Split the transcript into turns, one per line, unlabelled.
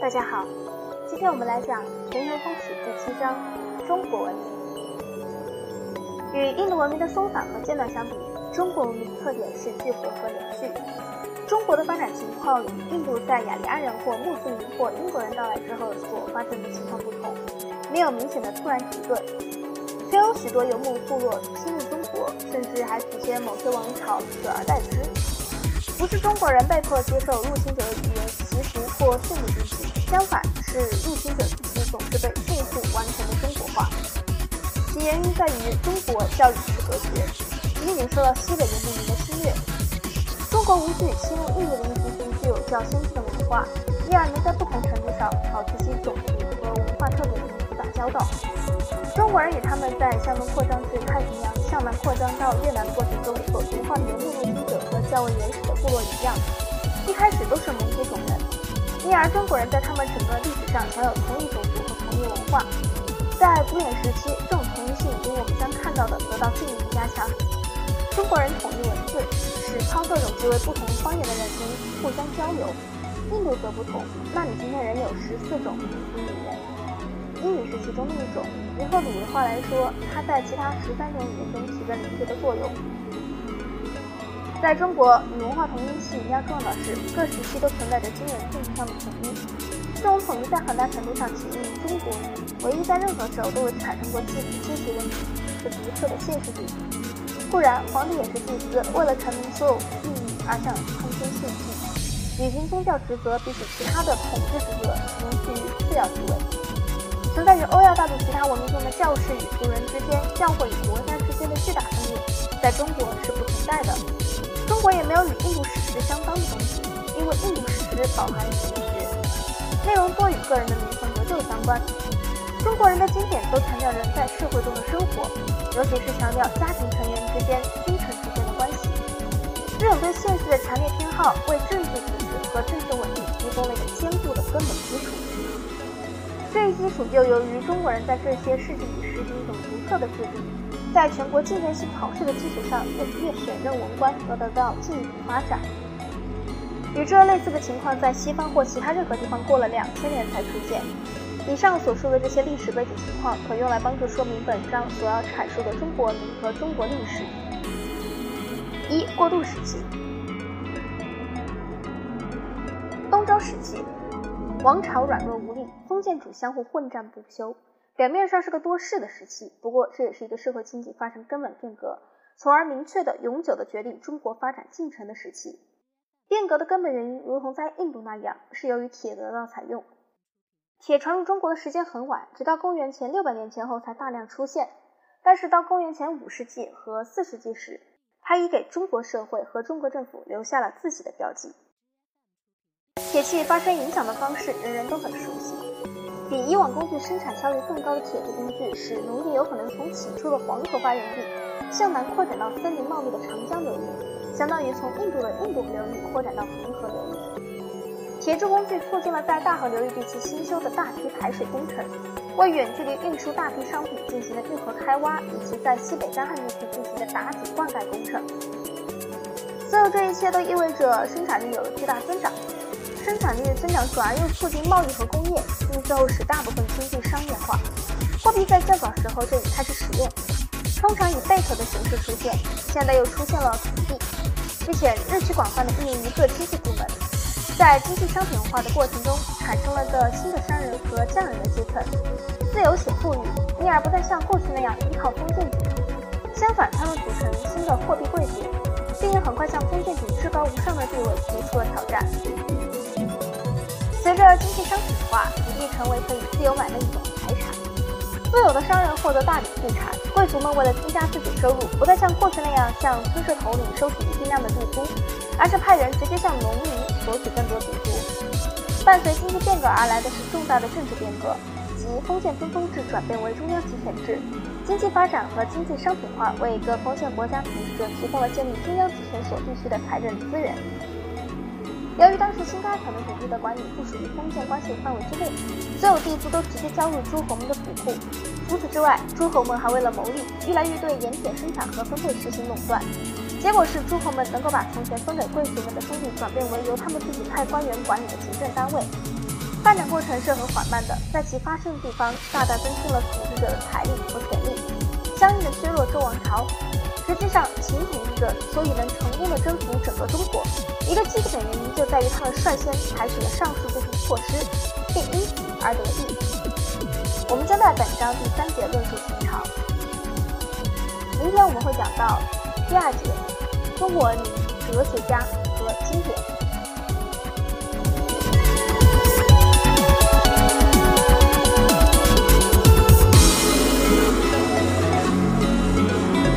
大家好，今天我们来讲《全球风史》第七章：中国文明。与印度文明的松散和间断相比，中国文明的特点是聚合和连续。中国的发展情况与印度在雅利安人或穆斯林或英国人到来之后所发生的情况不同，没有明显的突然停顿，虽有许多游牧部落侵入中国，甚至还祖先某些王朝取而代之。不是中国人被迫接受入侵者的语言、习俗或训练进去，相反是入侵者自己总是被迅速完成的中国化。其原因在于中国教育是隔绝，引领受到西北原住民的侵略。中国无惧侵入印度的一部分具有较先进的文化，因而能在不同程度上保持其种族和文化特点交道。中国人与他们在向东扩张至太平洋、向南扩张到越南的过程中所同化的游牧入侵者和较为原始的部落一样，一开始都是蒙古种人，因而中国人在他们整个历史上享有同一种族和同一文化。在古典时期，这种同一性比我们将看到的得到进一步加强。中国人统一文字，使操作种极为不同方言的人民互相交流。印度则不同，那里今天仍有十四种民族语言。英语是其中的一种。结合鲁的话来说，它在其他十三种语言中起着连接的作用。在中国，与文化同音系一样重要的是，各时期都存在着惊人政治上的统一。这种统一在很大程度上起因于中国唯一在任何时候都未产生过祭祀阶级问题是独特的现实主义。固然，皇帝也是祭司，为了阐明所有利益而向苍天献祭，履行宗教职责比起其他的统治职责仍居于次要地位。存在于欧亚大陆其他文明中的教士与族人之间、教会与国家之间的巨大分裂，在中国是不存在的。中国也没有与印度史诗相当的东西，因为印度史诗饱含玄学，内容多与个人的灵魂得救相关。中国人的经典都强调人在社会中的生活，尤其是强调家庭成员之间、君臣之间的关系。这种对现实的强烈偏好，为政治组织和政治稳定提供了一个坚固的根本。这一基础就由于中国人在这些事情里实行一种独特的制度，在全国竞争性考试的基础上，越越选任文官而得到进一步发展。与这类似的情况在西方或其他任何地方过了两千年才出现。以上所述的这些历史背景情况，可用来帮助说明本章所要阐述的中国文明和中国历史。一、过渡时期，东周时期。王朝软弱无力，封建主相互混战不休，表面上是个多事的时期。不过，这也是一个社会经济发生根本变革，从而明确的、永久的决定中国发展进程的时期。变革的根本原因，如同在印度那样，是由于铁得到采用。铁传入中国的时间很晚，直到公元前六百年前后才大量出现。但是到公元前五世纪和四世纪时，它已给中国社会和中国政府留下了自己的标记。铁器发生影响的方式，人人都很熟悉。比以往工具生产效率更高的铁制工具，使农业有可能从起初的黄河发源地向南扩展到森林茂密的长江流域，相当于从印度的印度河流域扩展到恒河流域。铁制工具促进了在大河流域地区新修的大批排水工程，为远距离运输大批商品进行了运河开挖，以及在西北干旱地区进行的打井灌溉工程。所有这一切都意味着生产力有了巨大增长。生产力的增长转而又促进贸易和工业，并最后使大部分经济商业化。货币在较早时候就已开始使用，通常以贝壳的形式出现。现在又出现了土地，并且日趋广泛的应用于各经济部门。在经济商品化的过程中，产生了个新的商人和匠人的阶层，自由且富裕，因而不再像过去那样依靠封建主义。相反，他们组成新的货币贵族，并也很快向封建主义至高无上的地位提出了挑战。随着经济商品化，土地成为可以自由买卖一种财产。富有的商人获得大笔资产，贵族们为了增加自己收入，不再像过去那样向村社头领收取一定量的地租，而是派人直接向农民索取更多地租。伴随经济变革而来的是重大的政治变革，即封建分封制转变为中央集权制。经济发展和经济商品化为各封建国家统治者提供了建立中央集权所必需的财政资源。由于当时新开垦的土地的管理不属于封建关系范围之内，所有地租都直接交入诸侯们的府库。除此之外，诸侯们还为了牟利，愈来愈对盐铁生产和分配实行垄断。结果是诸侯们能够把从前分给贵族们的封地转变为由他们自己派官员管理的行政单位。发展过程是很缓慢的，在其发生的地方大大增添了统治者的财力和权力，相应的削弱周王朝。实际上，秦统一者所以能成功的征服整个中国，一个基本原因就在于他们率先采取了上述部分措施，并因此而得利。我们将在本章第三节论述秦朝。明天我们会讲到第二节，中国、哲学家和经典。